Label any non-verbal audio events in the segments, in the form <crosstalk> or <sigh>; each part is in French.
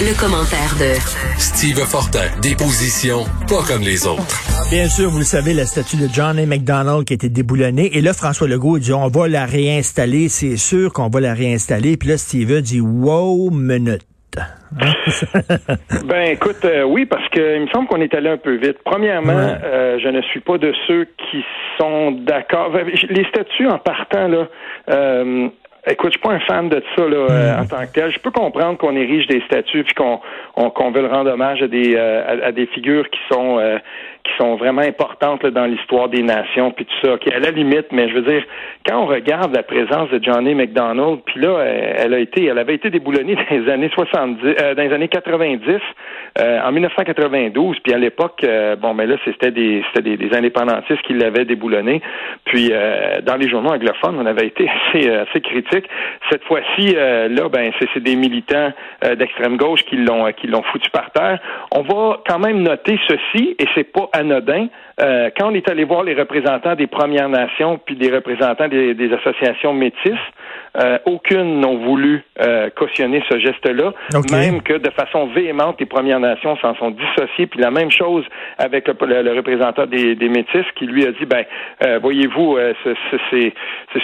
Le commentaire de Steve Fortin, des positions pas comme les autres. Bien sûr, vous le savez, la statue de John A. McDonald qui a été déboulonnée. Et là, François Legault dit, on va la réinstaller. C'est sûr qu'on va la réinstaller. Puis là, Steve dit, wow, minute. <laughs> ben écoute, euh, oui, parce que il me semble qu'on est allé un peu vite. Premièrement, euh, je ne suis pas de ceux qui sont d'accord. Les statuts en partant là, euh, Écoute, je suis pas un fan de ça là, euh, hmm. en tant que tel. Je peux comprendre qu'on érige des statues puis qu'on qu'on veut rendre hommage à des euh, à, des figures qui sont euh, qui sont vraiment importantes dans l'histoire des nations puis tout ça. Qui à la limite, mais je veux dire, quand on regarde la présence de Johnny McDonald, puis là, elle, a été, elle avait été déboulonnée <laughs> dans les années 70, dans les années 90, en 1992, puis à l'époque, bon, mais là, c'était des c'était des, indépendantistes qui l'avaient déboulonnée. Puis dans les journaux anglophones, on avait été <laughs> assez assez critiques cette fois-ci, euh, là, ben, c'est des militants euh, d'extrême gauche qui l'ont euh, qui l'ont foutu par terre. On va quand même noter ceci, et c'est pas anodin. quand on est allé voir les représentants des Premières Nations puis des représentants des, associations métisses, aucune n'ont voulu cautionner ce geste-là, même que de façon véhémente, les Premières Nations s'en sont dissociées. Puis la même chose avec le, représentant des, des, métis qui lui a dit, ben, voyez-vous, c'est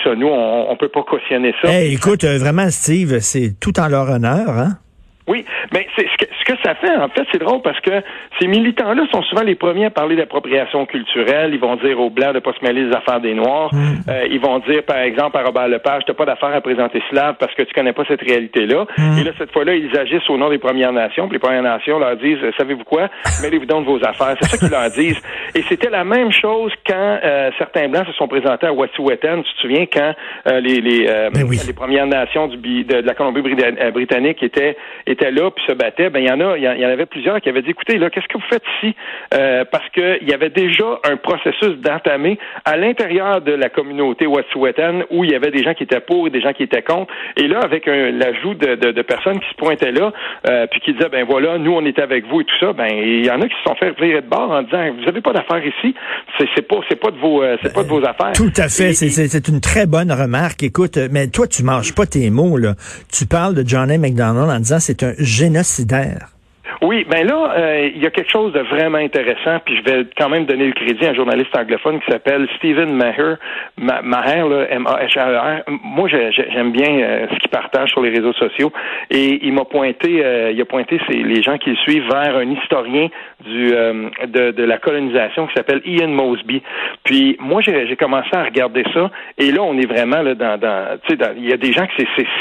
ça, nous, on, on peut pas cautionner écoute, euh, vraiment, Steve, c'est tout en leur honneur, hein? Oui, mais c'est ce que, ce que ça fait, en fait, c'est drôle parce que ces militants-là sont souvent les premiers à parler d'appropriation culturelle. Ils vont dire aux Blancs de pas se mêler des affaires des Noirs. Mm. Euh, ils vont dire, par exemple, à Robert Lepage, t'as pas d'affaires à présenter Slave parce que tu connais pas cette réalité-là. Mm. Et là, cette fois-là, ils agissent au nom des Premières Nations. Puis les Premières Nations leur disent, savez-vous quoi? Mêlez-vous donc de vos affaires. C'est ça qu'ils leur disent. Et c'était la même chose quand euh, certains Blancs se sont présentés à Wet'suwet'en. Tu te souviens quand euh, les, les, ben les Premières Nations du, de, la Colombie-Britannique étaient étaient là puis se battaient, ben il y en a, il y en avait plusieurs qui avaient dit, écoutez, là, qu'est-ce que vous faites ici? Euh, Parce qu'il y avait déjà un processus d'entamé à l'intérieur de la communauté Wet'suwet'en où il y avait des gens qui étaient pour et des gens qui étaient contre. Et là, avec l'ajout de, de, de, personnes qui se pointaient là, euh, puis qui disaient, ben voilà, nous on est avec vous et tout ça, ben il y en a qui se sont fait virer de bord en disant, vous avez pas d'affaires ici, c'est pas c'est pas de vos euh, c'est pas de vos affaires. Tout à fait, c'est une très bonne remarque. Écoute, mais toi tu manges pas tes mots là. Tu parles de John A. McDonald en disant c'est génocidaire. Oui, ben là, euh, il y a quelque chose de vraiment intéressant, puis je vais quand même donner le crédit à un journaliste anglophone qui s'appelle Stephen Maher, Maher, M-A-H-A-E-R. Moi, j'aime bien euh, ce qu'il partage sur les réseaux sociaux, et il m'a pointé, euh, il a pointé les gens qui le suivent vers un historien du de, de, la colonisation qui s'appelle Ian Mosby. Puis moi, j'ai commencé à regarder ça, et là, on est vraiment là dans, dans tu sais, il y a des gens que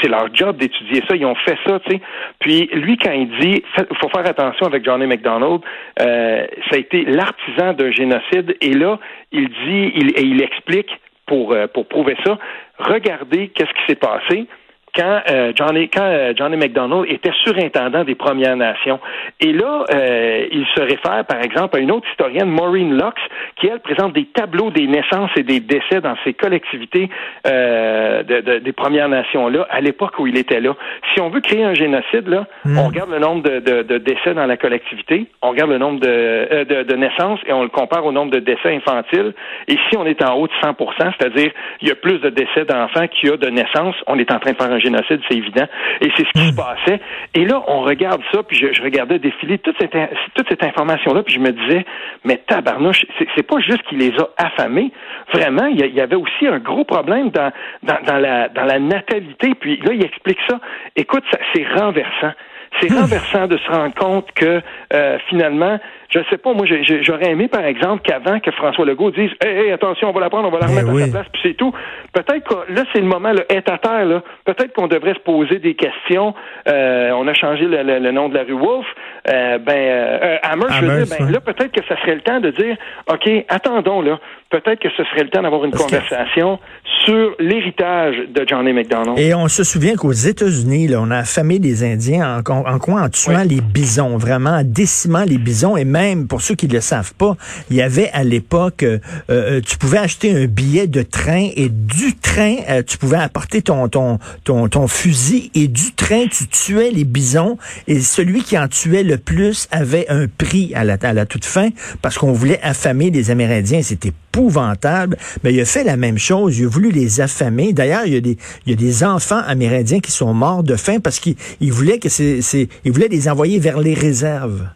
c'est leur job d'étudier ça, ils ont fait ça, tu sais. Puis lui, quand il dit, faut faire attention avec Johnny McDonald. Euh, ça a été l'artisan d'un génocide. Et là, il dit, il, et il explique pour, euh, pour prouver ça, regardez qu'est-ce qui s'est passé quand euh, Johnny quand euh, Johnny McDonald était surintendant des Premières Nations. Et là, euh, il se réfère par exemple à une autre historienne, Maureen Lux, qui elle présente des tableaux des naissances et des décès dans ces collectivités euh, de, de, des Premières Nations là à l'époque où il était là. Si on veut créer un génocide là, hmm. on regarde le nombre de, de, décès dans la collectivité, on regarde le nombre de, de, naissances et on le compare au nombre de décès infantiles. Et si on est en haut de 100% c'est-à-dire il y a plus de décès d'enfants qu'il y a de naissances, on est en train de faire un génocide, c'est évident. Et c'est ce qui se hmm. passait. Et là, on regarde ça, puis je, regardais défiler toute cette, toute cette information-là, puis je me disais, mais tabarnouche, c'est pas juste qu'il les a affamés. Vraiment, il y, avait aussi un gros problème dans, dans, dans, la, dans la natalité. Puis là, il explique ça. Écoute, c'est renversant. C'est hmm. renversant de se rendre compte que euh, finalement, je sais pas, moi j'aurais aimé par exemple qu'avant que François Legault dise Hey, attention, on va la prendre, on va la remettre à sa place, puis c'est tout. Peut-être que là, c'est le moment, là, est à terre, là. Peut-être qu'on devrait se poser des questions. Euh, on a changé le, nom de la rue Wolf. Euh, ben euh, Hammer, je veux dire, ben là, peut-être que ça serait le temps de dire OK, attendons là. Peut-être que ce serait le temps d'avoir une conversation sur l'héritage de Johnny McDonald. Et on se souvient qu'aux États-Unis, là, on a affamé des Indiens en, en quoi? En tuant les bisons, vraiment, en décimant les bisons et même, pour ceux qui ne le savent pas, il y avait à l'époque, euh, euh, tu pouvais acheter un billet de train et du du train, euh, tu pouvais apporter ton, ton, ton, ton fusil et du train, tu tuais les bisons et celui qui en tuait le plus avait un prix à la, à la toute fin parce qu'on voulait affamer les Amérindiens. C'était épouvantable. Mais il a fait la même chose. Il a voulu les affamer. D'ailleurs, il y a des, il y a des enfants amérindiens qui sont morts de faim parce qu'il voulait que c'est, il voulait les envoyer vers les réserves.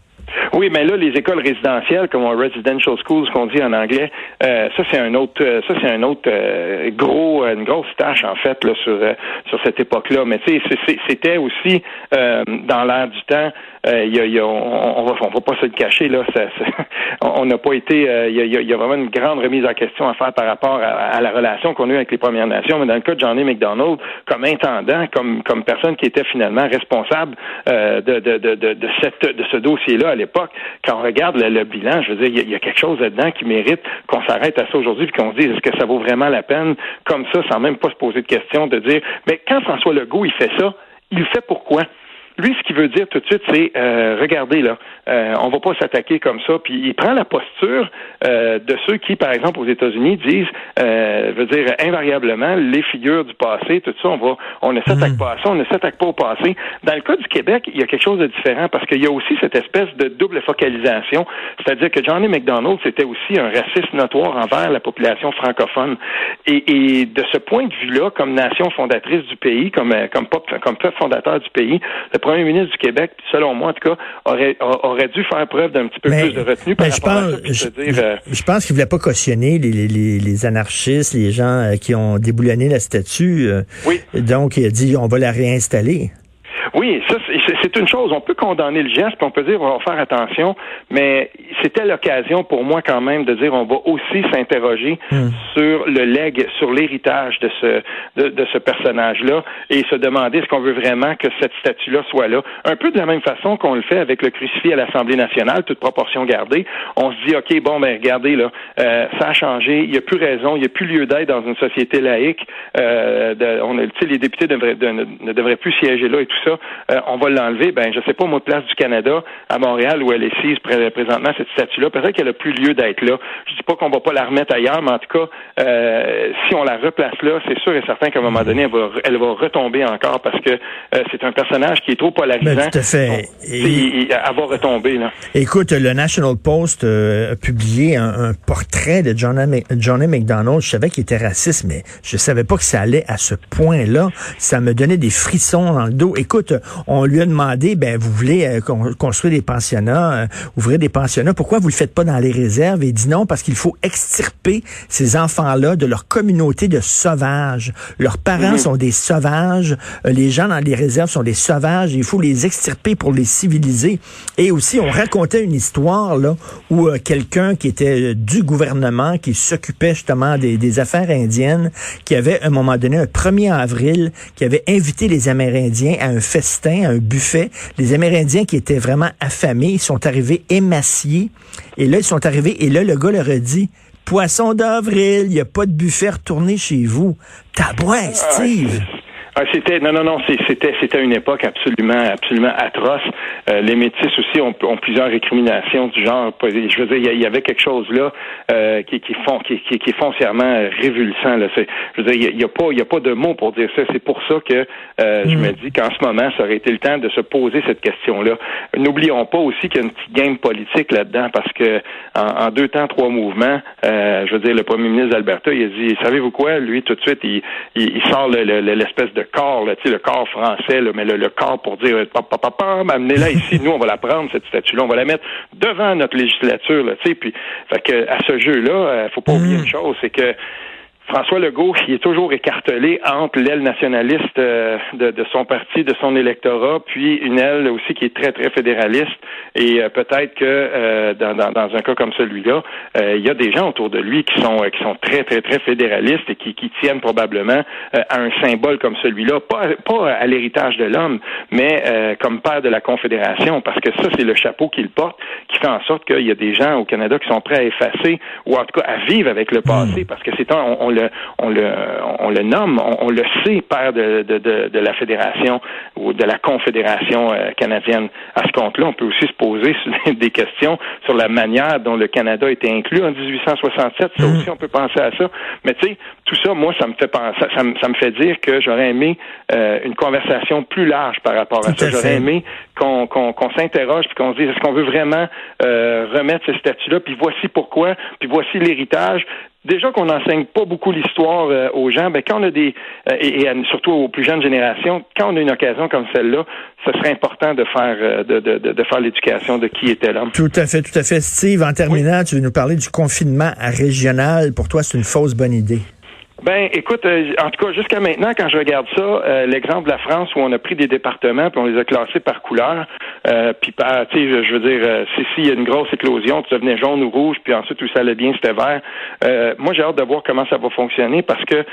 Oui, mais là, les écoles résidentielles, comme residential schools, qu'on dit en anglais, euh, ça c'est un autre, euh, ça c'est un autre euh, gros, une grosse tâche en fait là sur sur cette époque-là. Mais tu sais, c'était aussi dans l'air du temps. A, on, on, va, pas se le cacher là. <laughs> On n'a pas été. Il y, a, y, vraiment une grande remise en question à faire par rapport à, la relation qu'on a eu avec les Premières Nations. Mais dans le cas de Johnny McDonald, comme intendant, comme personne qui était finalement responsable de, de, ce dossier-là à l'époque quand on regarde le, bilan, je veux dire, il y, a quelque chose là-dedans qui mérite qu'on s'arrête à ça aujourd'hui et qu'on se dise est-ce que ça vaut vraiment la peine, comme ça, sans même pas se poser de questions, de dire, mais quand François Legault, il fait ça, il le fait pourquoi? Veut dire tout de suite, c'est euh, regardez là, euh, on va pas s'attaquer comme ça. Puis il prend la posture euh, de ceux qui, par exemple, aux États-Unis, disent, euh, veut dire invariablement, les figures du passé, tout ça, on va, on ne s'attaque mm. pas à ça, on ne s'attaque pas au passé. Dans le cas du Québec, il y a quelque chose de différent parce qu'il y a aussi cette espèce de double focalisation, c'est-à-dire que Johnny McDonald, c'était aussi un raciste notoire envers la population francophone. Et, et de ce point de vue-là, comme nation fondatrice du pays, comme comme peuple, comme peuple fondateur du pays, le premier ministre du Québec, selon moi en tout cas, aurait, aurait dû faire preuve d'un petit peu plus de retenue par rapport pense, à ça, je, euh, je, pense qu'il voulait pas cautionner les, les, les, anarchistes, les gens euh, qui ont déboulonné la statue. Euh, oui. Donc, il a dit, on va la réinstaller. Oui, ça, c'est une chose. On peut condamner le geste, on peut dire on va faire attention, mais c'était l'occasion pour moi quand même de dire on va aussi s'interroger hmm. sur le leg, sur l'héritage de ce de, ce personnage-là et se demander est-ce qu'on veut vraiment que cette statue-là soit là. Un peu de la même façon qu'on le fait avec le crucifix à l'Assemblée nationale, toute proportion gardée. On se dit ok bon ben regardez là, euh, ça a changé, il n'y a plus raison, il n'y a plus lieu d'être dans une société laïque. Euh, de, on a, les députés devraient, ne devraient plus siéger là et tout ça. Euh, on va l'enlever, ben je sais pas, moi, place du Canada, à Montréal, où elle est sise présentement, cette statue-là, peut-être qu'elle a plus lieu d'être là. Je dis pas qu'on va pas la remettre ailleurs, mais en tout cas, euh, si on la replace là, c'est sûr et certain qu'à un moment donné, elle va, elle va retomber encore parce que euh, c'est un personnage qui est trop polarisant. Ben, tout à fait. elle va retomber, là. Écoute, le National Post a publié un, portrait de Johnny, Johnny McDonald. Je savais qu'il était raciste, mais je savais pas que ça allait à ce point-là. Ça me donnait des frissons dans le dos. Écoute, on lui a demandé, ben vous voulez euh, construire des pensionnats, euh, ouvrir des pensionnats, pourquoi vous le faites pas dans les réserves? Et il dit non, parce qu'il faut extirper ces enfants-là de leur communauté de sauvages. Leurs parents mhm. sont des sauvages, euh, les gens dans les réserves sont des sauvages, il faut les extirper pour les civiliser. Et aussi, on racontait une histoire là où quelqu'un qui était du gouvernement, qui s'occupait justement des, des affaires indiennes, qui avait à un moment donné, un 1er avril, qui avait invité les Amérindiens à un festin, un buffet. Les Amérindiens qui étaient vraiment affamés, ils sont arrivés émaciés. Et là, ils sont arrivés, et là, le gars leur a dit, Poisson d'avril, il n'y a pas de buffet, retournez chez vous. Tabouin, ah, Steve! Ah, c'était non non non c'était c'était une époque absolument absolument atroce. Euh, les métis aussi ont, ont, plusieurs récriminations du genre. Je veux dire, il y, avait quelque chose là euh, qui qui, font, qui, qui, qui, est foncièrement révulsant. Là. Je veux dire, il y, a pas il y a pas de mots pour dire ça. C'est pour ça que euh, je mm. me dis qu'en ce moment, ça aurait été le temps de se poser cette question-là. N'oublions pas aussi qu'il y a une petite game politique là-dedans parce que en, deux temps, trois mouvements, je veux dire, le premier ministre d'Alberta, il a dit, savez-vous quoi, lui tout de suite, il, il, sort l'espèce de corps, là, le corps français, là, mais le, corps pour dire papa, papa, amenez-la ici, nous, on va la prendre, cette statue-là, on va la mettre devant notre législature, là, tu sais, puis fait que à ce jeu-là, euh, faut pas oublier mm. une chose, c'est que François Legault, il est toujours écartelé entre l'aile nationaliste euh, de, de, son parti, de son électorat, puis une aile aussi qui est très, très fédéraliste. Et euh, peut-être que euh, dans, dans, dans, un cas comme celui-là, il y a des gens autour de lui qui sont qui sont très, très, très fédéralistes et qui, qui tiennent probablement à un symbole comme celui-là, pas, pas à l'héritage de l'homme, mais comme père de la Confédération, parce que ça, c'est le chapeau qu'il porte, qui fait en sorte qu'il y a des gens au Canada qui sont prêts à effacer ou en tout cas à vivre avec le passé, hmm. parce que c'est un, on le, on le, on le nomme, on, le sait père de, de, de, la fédération ou de la confédération euh, canadienne. À ce compte-là, on peut aussi se poser <laughs> des questions sur la manière dont le Canada a été inclus en 1867. Ça mmh. aussi, on peut penser à ça. Mais tu sais, tout ça, moi, ça me fait penser, ça, me, ça me fait dire que j'aurais aimé euh, une conversation plus large par rapport à ça. J'aurais aimé qu'on s'interroge puis qu'on se dise est-ce qu'on veut vraiment euh, remettre ce statut-là, puis voici pourquoi, puis voici l'héritage, déjà qu'on n'enseigne pas beaucoup l'histoire euh, aux gens, ben quand on a des euh, et, surtout aux plus jeunes générations, quand on a une occasion comme celle-là, ce serait important de faire euh, de, de, de, faire l'éducation de qui était l'homme. Tout à fait, tout à fait. Steve, en terminant, tu veux nous parler du confinement régional. Pour toi, c'est une fausse bonne idée. Ben, écoute, euh, en tout cas, jusqu'à maintenant, quand je regarde ça, euh, l'exemple de la France où on a pris des départements puis on les a classés par couleur, euh, puis par, tu sais, je veux dire, euh, si s'il y a une grosse éclosion, tu devenais jaune ou rouge, puis ensuite tout ça allait bien, c'était vert. moi, j'ai hâte de voir comment ça va fonctionner parce que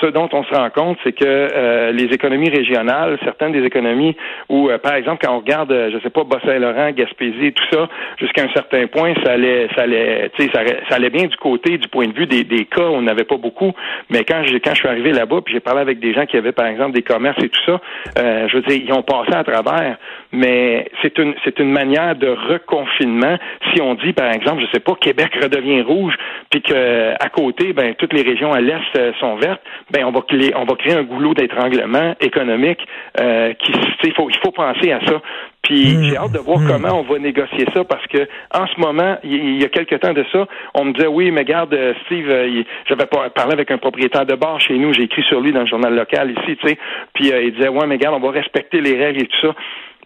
ce dont on se rend compte, c'est que les économies régionales, certaines des économies où, par exemple, quand on regarde, je sais pas, Bas-Saint-Laurent, Gaspésie, tout ça, jusqu'à un certain point, ça allait, ça allait, tu sais, ça, allait bien du côté, du point de vue des, des cas, on n'avait pas beaucoup. Mais quand je, quand je suis arrivé là-bas, puis j'ai parlé avec des gens qui avaient, par exemple, des commerces et tout ça, euh, je veux dire, ils ont passé à travers. Mais c'est une, c'est une manière de reconfinement. Si on dit, par exemple, je sais pas, Québec redevient rouge, puis que à côté, ben toutes les régions à l'est euh, sont vertes, ben on va créer, on va créer un goulot d'étranglement économique euh, qui, faut, il faut penser à ça. Puis mmh. j'ai hâte de voir mmh. comment on va négocier ça parce que en ce moment, il y a quelques temps de ça, on me disait oui, mais garde Steve, euh, j'avais parlé avec un propriétaire de bar chez nous, j'ai écrit sur lui dans le journal local ici, tu sais, puis euh, il disait ouais, mais garde, on va respecter les règles et tout ça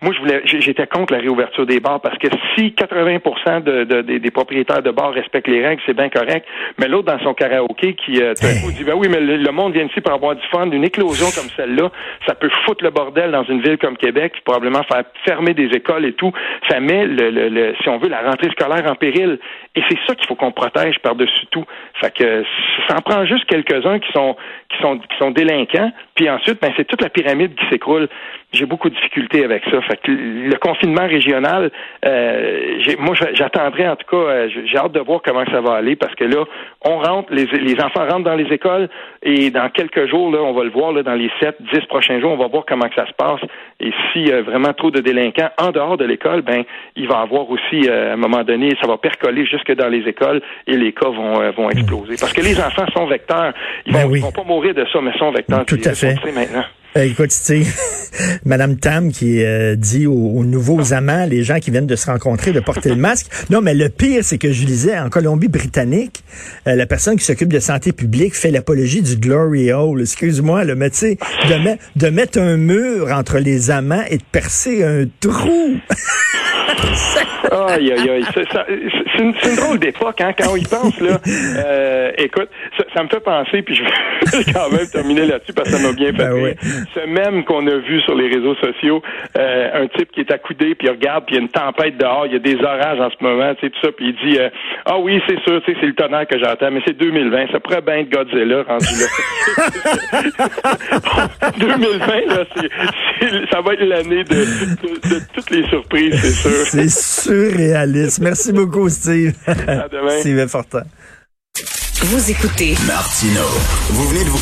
moi, je voulais, j'étais contre la réouverture des bars parce que si 80% de, de, des propriétaires de bars respectent les règles, c'est bien correct. Mais l'autre dans son karaoké qui euh, dit ben oui, mais le, monde vient ici pour avoir du fun, une éclosion comme celle-là, ça peut foutre le bordel dans une ville comme Québec, puis probablement faire fermer des écoles et tout. Ça met le, le, si on veut, la rentrée scolaire en péril. Et c'est ça qu'il faut qu'on protège par-dessus tout. Fait que ça en prend juste quelques-uns qui sont qui sont qui sont délinquants, puis ensuite, ben c'est toute la pyramide qui s'écroule j'ai beaucoup de difficultés avec ça. Fait que le confinement régional, euh, moi, j'attendrai en tout cas, euh, j'ai hâte de voir comment ça va aller parce que là, on rentre, les, les enfants rentrent dans les écoles et dans quelques jours, là, on va le voir là, dans les sept, dix prochains jours, on va voir comment que ça se passe. Et s'il y a vraiment trop de délinquants en dehors de l'école, ben, il va y avoir aussi, euh, à un moment donné, ça va percoler jusque dans les écoles et les cas vont, euh, vont exploser. Parce que les enfants sont vecteurs. Ils, ben vont, vont pas mourir de ça, mais sont vecteurs. Tout à fait. maintenant. Euh, écoute, tu <laughs> Madame Tam qui euh, dit aux, nouveaux amants, les gens qui viennent de se rencontrer, de porter le masque. <laughs> Non, mais le pire, c'est que je disais, en Colombie-Britannique, euh, la personne qui s'occupe de santé publique fait l'apologie du glory hole. Excuse-moi, le mais tu de, de mettre un mur entre les amants et de percer un trou. <laughs> aïe, aïe, aïe. C'est une, une, drôle d'époque, hein, quand on y pense, là. <laughs> Euh, écoute, ça, me fait penser, puis je vais <laughs> quand même terminer là-dessus parce que ça m'a bien fait ben Ce même qu'on a vu sur les réseaux sociaux, euh, un type qui est accoudé, puis il regarde, puis il y a une tempête dehors, il y a des orages en ce moment, tu sais, tout ça, puis il dit, euh, ah oui, c'est sûr, tu sais, c'est le tonnerre que j'entends, mais c'est 2020, ça pourrait bien être Godzilla rendu là. <laughs> 2020, là, ça va être l'année de, de, de, toutes les surprises, c'est sûr. <laughs> C'est surréaliste. Merci beaucoup, Steve. À demain. <laughs> Steve Fortin. Vous écoutez Martino. Vous venez de vous